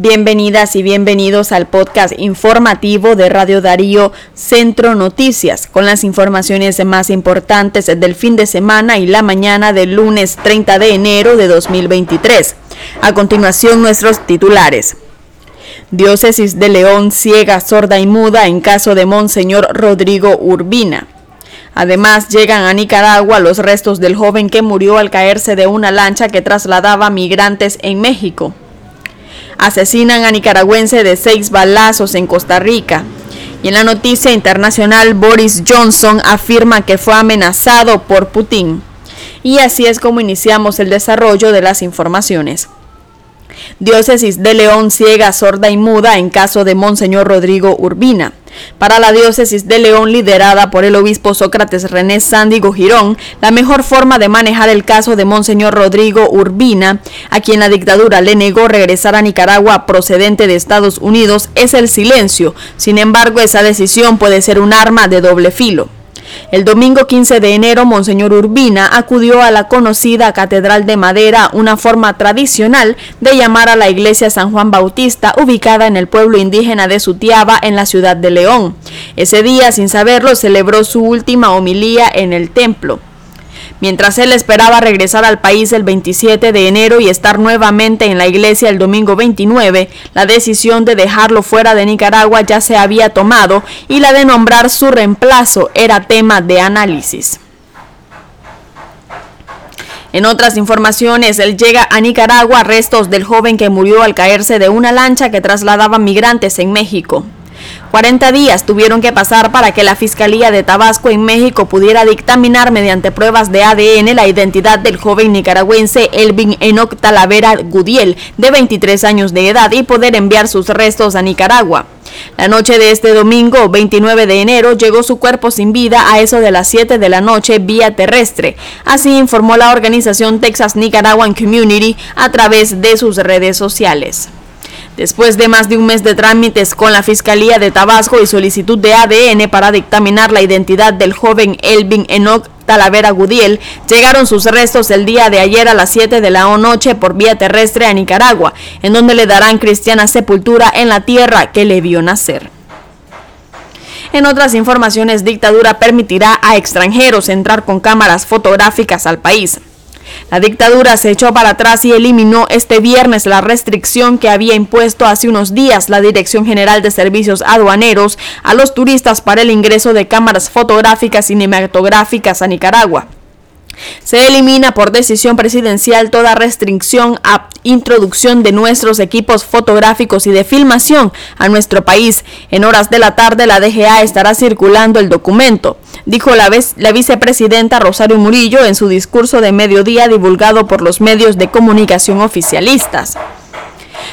Bienvenidas y bienvenidos al podcast informativo de Radio Darío Centro Noticias, con las informaciones más importantes del fin de semana y la mañana del lunes 30 de enero de 2023. A continuación, nuestros titulares. Diócesis de León ciega, sorda y muda en caso de Monseñor Rodrigo Urbina. Además, llegan a Nicaragua los restos del joven que murió al caerse de una lancha que trasladaba migrantes en México. Asesinan a nicaragüense de seis balazos en Costa Rica. Y en la noticia internacional, Boris Johnson afirma que fue amenazado por Putin. Y así es como iniciamos el desarrollo de las informaciones. Diócesis de León ciega, sorda y muda en caso de Monseñor Rodrigo Urbina. Para la diócesis de León, liderada por el obispo Sócrates René Sándigo Girón, la mejor forma de manejar el caso de Monseñor Rodrigo Urbina, a quien la dictadura le negó regresar a Nicaragua procedente de Estados Unidos, es el silencio. Sin embargo, esa decisión puede ser un arma de doble filo. El domingo 15 de enero, Monseñor Urbina acudió a la conocida Catedral de Madera, una forma tradicional de llamar a la iglesia San Juan Bautista, ubicada en el pueblo indígena de Sutiaba, en la ciudad de León. Ese día, sin saberlo, celebró su última homilía en el templo. Mientras él esperaba regresar al país el 27 de enero y estar nuevamente en la iglesia el domingo 29, la decisión de dejarlo fuera de Nicaragua ya se había tomado y la de nombrar su reemplazo era tema de análisis. En otras informaciones, él llega a Nicaragua restos del joven que murió al caerse de una lancha que trasladaba migrantes en México. 40 días tuvieron que pasar para que la Fiscalía de Tabasco en México pudiera dictaminar mediante pruebas de ADN la identidad del joven nicaragüense Elvin Enoc Talavera Gudiel, de 23 años de edad, y poder enviar sus restos a Nicaragua. La noche de este domingo, 29 de enero, llegó su cuerpo sin vida a eso de las 7 de la noche vía terrestre. Así informó la organización Texas Nicaraguan Community a través de sus redes sociales. Después de más de un mes de trámites con la Fiscalía de Tabasco y solicitud de ADN para dictaminar la identidad del joven Elvin Enoch Talavera Gudiel, llegaron sus restos el día de ayer a las 7 de la noche por vía terrestre a Nicaragua, en donde le darán cristiana sepultura en la tierra que le vio nacer. En otras informaciones, dictadura permitirá a extranjeros entrar con cámaras fotográficas al país. La dictadura se echó para atrás y eliminó este viernes la restricción que había impuesto hace unos días la Dirección General de Servicios Aduaneros a los turistas para el ingreso de cámaras fotográficas cinematográficas a Nicaragua. Se elimina por decisión presidencial toda restricción a introducción de nuestros equipos fotográficos y de filmación a nuestro país. En horas de la tarde la DGA estará circulando el documento, dijo la, la vicepresidenta Rosario Murillo en su discurso de mediodía divulgado por los medios de comunicación oficialistas.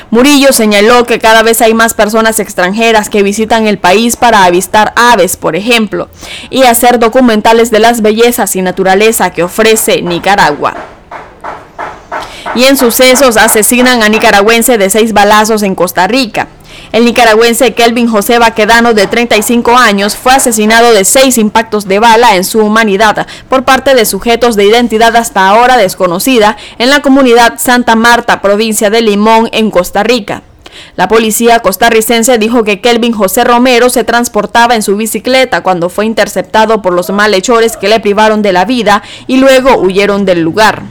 Murillo señaló que cada vez hay más personas extranjeras que visitan el país para avistar aves, por ejemplo, y hacer documentales de las bellezas y naturaleza que ofrece Nicaragua. Y en sucesos asesinan a nicaragüense de seis balazos en Costa Rica. El nicaragüense Kelvin José Baquedano, de 35 años, fue asesinado de seis impactos de bala en su humanidad por parte de sujetos de identidad hasta ahora desconocida en la comunidad Santa Marta, provincia de Limón, en Costa Rica. La policía costarricense dijo que Kelvin José Romero se transportaba en su bicicleta cuando fue interceptado por los malhechores que le privaron de la vida y luego huyeron del lugar.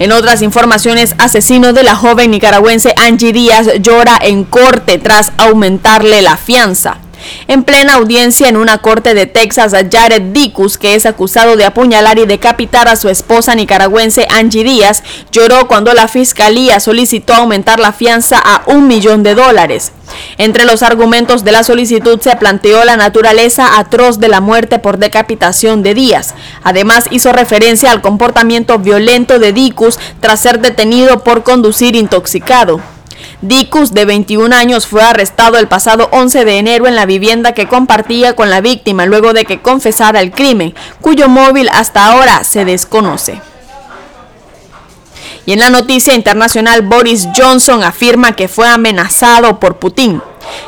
En otras informaciones, asesino de la joven nicaragüense Angie Díaz llora en corte tras aumentarle la fianza. En plena audiencia en una corte de Texas, Jared Dicus, que es acusado de apuñalar y decapitar a su esposa nicaragüense Angie Díaz, lloró cuando la fiscalía solicitó aumentar la fianza a un millón de dólares. Entre los argumentos de la solicitud se planteó la naturaleza atroz de la muerte por decapitación de Díaz. Además, hizo referencia al comportamiento violento de Dicus tras ser detenido por conducir intoxicado. Dicus, de 21 años, fue arrestado el pasado 11 de enero en la vivienda que compartía con la víctima luego de que confesara el crimen, cuyo móvil hasta ahora se desconoce. Y en la noticia internacional, Boris Johnson afirma que fue amenazado por Putin.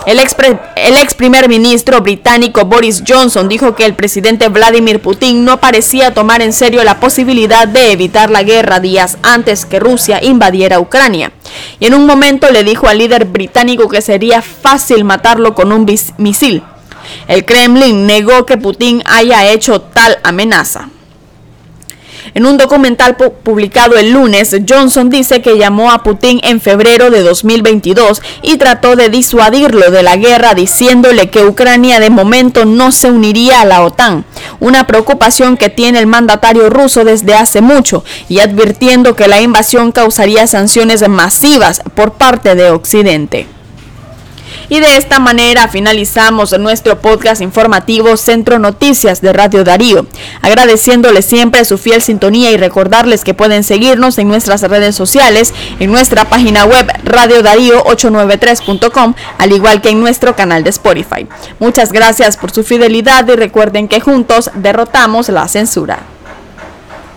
El ex, primer ministro británico Boris Johnson dijo que el presidente Vladimir Putin no parecía tomar en serio la posibilidad de evitar la guerra días antes que Rusia invadiera Ucrania. Y en un momento le dijo al líder británico que sería fácil matarlo con un misil. El Kremlin negó que Putin haya hecho tal amenaza. En un documental publicado el lunes, Johnson dice que llamó a Putin en febrero de 2022 y trató de disuadirlo de la guerra diciéndole que Ucrania de momento no se uniría a la OTAN, una preocupación que tiene el mandatario ruso desde hace mucho y advirtiendo que la invasión causaría sanciones masivas por parte de Occidente. Y de esta manera finalizamos nuestro podcast informativo Centro Noticias de Radio Darío, agradeciéndoles siempre su fiel sintonía y recordarles que pueden seguirnos en nuestras redes sociales, en nuestra página web radiodarío893.com, al igual que en nuestro canal de Spotify. Muchas gracias por su fidelidad y recuerden que juntos derrotamos la censura.